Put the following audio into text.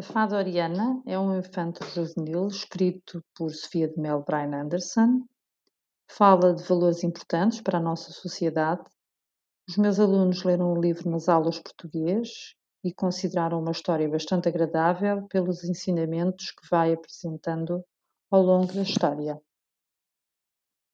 A Fada Oriana é um infanto juvenil escrito por Sofia de Mel Brian Anderson. Fala de valores importantes para a nossa sociedade. Os meus alunos leram o livro nas aulas português e consideraram uma história bastante agradável pelos ensinamentos que vai apresentando ao longo da história.